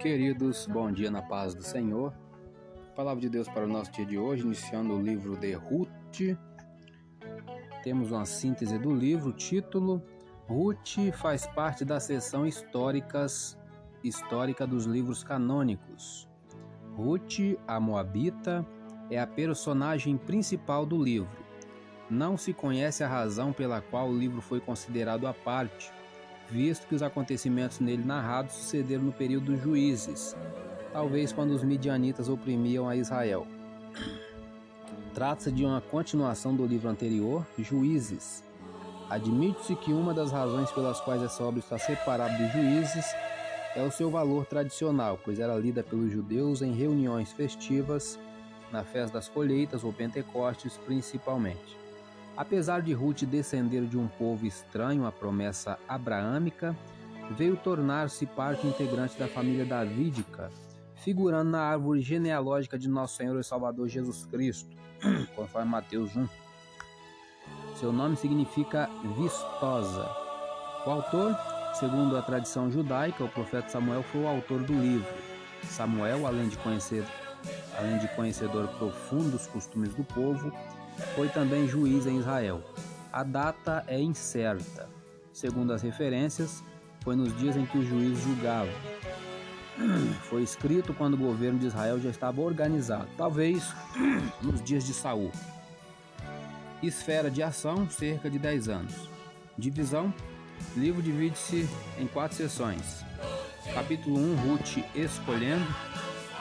Queridos, bom dia na paz do Senhor. Palavra de Deus para o nosso dia de hoje, iniciando o livro de Ruth. Temos uma síntese do livro, título Ruth faz parte da seção históricas histórica dos livros canônicos. Ruth, a Moabita, é a personagem principal do livro. Não se conhece a razão pela qual o livro foi considerado à parte, visto que os acontecimentos nele narrados sucederam no período dos juízes, talvez quando os midianitas oprimiam a Israel. Trata-se de uma continuação do livro anterior, Juízes. Admite-se que uma das razões pelas quais essa obra está separada dos Juízes é o seu valor tradicional, pois era lida pelos judeus em reuniões festivas, na festa das colheitas ou Pentecostes principalmente. Apesar de Ruth descender de um povo estranho à promessa abraâmica, veio tornar-se parte integrante da família davídica, figurando na árvore genealógica de nosso Senhor e Salvador Jesus Cristo, conforme Mateus 1. Seu nome significa vistosa. O autor, segundo a tradição judaica, o profeta Samuel foi o autor do livro. Samuel, além de conhecer, além de conhecedor profundo dos costumes do povo, foi também juiz em Israel. A data é incerta. Segundo as referências, foi nos dias em que os juízes julgavam. Foi escrito quando o governo de Israel já estava organizado, talvez nos dias de Saul. Esfera de ação, cerca de 10 anos. Divisão: o livro divide-se em quatro sessões. Capítulo 1, Ruth escolhendo.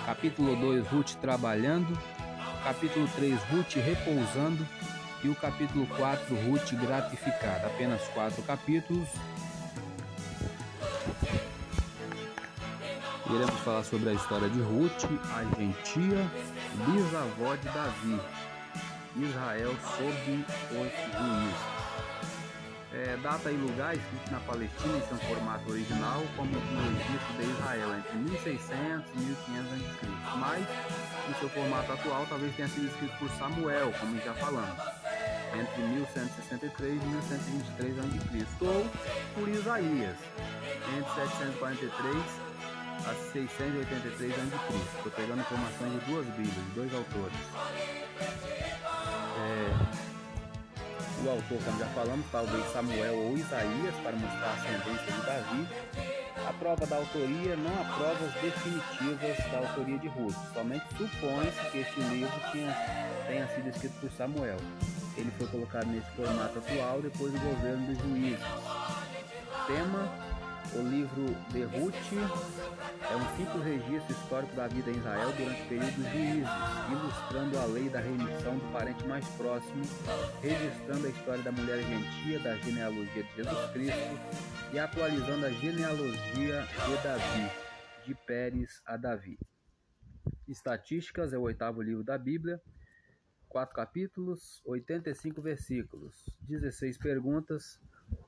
Capítulo 2, Ruth trabalhando capítulo 3, Ruth repousando, e o capítulo 4, Ruth gratificada. Apenas quatro capítulos. Iremos falar sobre a história de Ruth, a gentia, bisavó de Davi, Israel sob os juízes é, data e lugar escrito na Palestina em seu formato original, como De Israel, entre 1600 e 1500 a.C. Mas, no seu formato atual, talvez tenha sido escrito por Samuel, como já falamos, entre 1163 e 1123 a.C. ou por Isaías, entre 743 a 683 a.C. Estou pegando informações de duas Bíblias, de dois autores. É, o autor, como já falamos, talvez Samuel ou Isaías, para mostrar a ascendência de Davi. A prova da autoria não há provas definitivas da autoria de Ruth, somente supõe-se que este livro tinha, tenha sido escrito por Samuel. Ele foi colocado nesse formato atual depois do governo dos juízes. Tema o livro de Ruth é um simples registro histórico da vida em Israel durante o período juízes, ilustrando a lei da remissão do parente mais próximo, registrando a história da mulher gentia da genealogia de Jesus Cristo e atualizando a genealogia de Davi, de Pérez a Davi. Estatísticas é o oitavo livro da Bíblia, quatro capítulos, 85 versículos, 16 perguntas,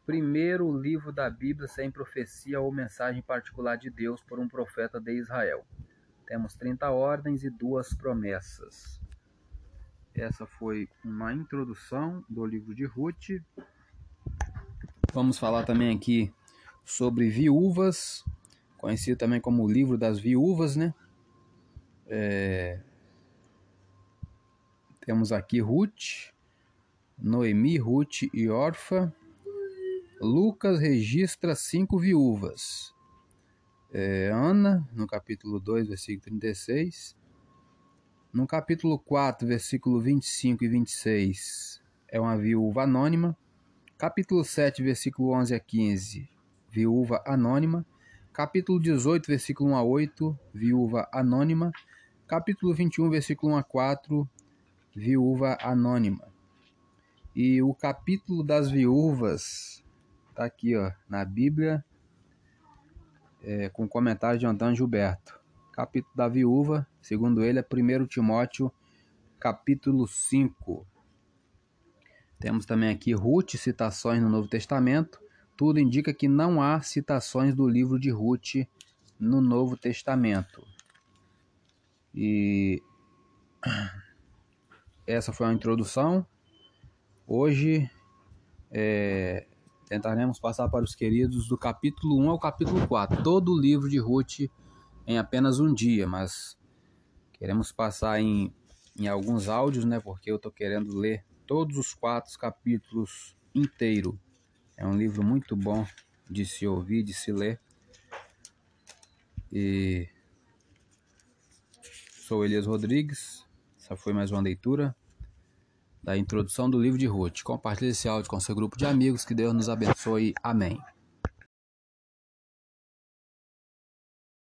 primeiro livro da Bíblia sem profecia ou mensagem particular de Deus por um profeta de Israel. Temos 30 ordens e duas promessas. Essa foi uma introdução do livro de Ruth. Vamos falar também aqui sobre viúvas, conhecido também como o livro das viúvas, né? É... Temos aqui Ruth, Noemi, Ruth e Orfa. Lucas registra cinco viúvas. É, Ana, no capítulo 2, versículo 36. No capítulo 4, versículo 25 e 26, é uma viúva anônima. Capítulo 7, versículo 11 a 15, viúva anônima. Capítulo 18, versículo 1 a 8, viúva anônima. Capítulo 21, versículo 1 a 4, viúva anônima. E o capítulo das viúvas Tá aqui, ó, na Bíblia, é, com comentário de Antônio Gilberto. Capítulo da viúva, segundo ele, é 1 Timóteo, capítulo 5. Temos também aqui Ruth, citações no Novo Testamento. Tudo indica que não há citações do livro de Ruth no Novo Testamento. E essa foi a introdução. Hoje é, tentaremos passar para os queridos do capítulo 1 ao capítulo 4, todo o livro de Ruth em apenas um dia, mas queremos passar em, em alguns áudios, né? Porque eu tô querendo ler todos os quatro capítulos inteiro. É um livro muito bom de se ouvir, de se ler. E sou Elias Rodrigues. Essa foi mais uma leitura da introdução do livro de Ruth. Compartilhe esse áudio com seu grupo de amigos. Que Deus nos abençoe. Amém.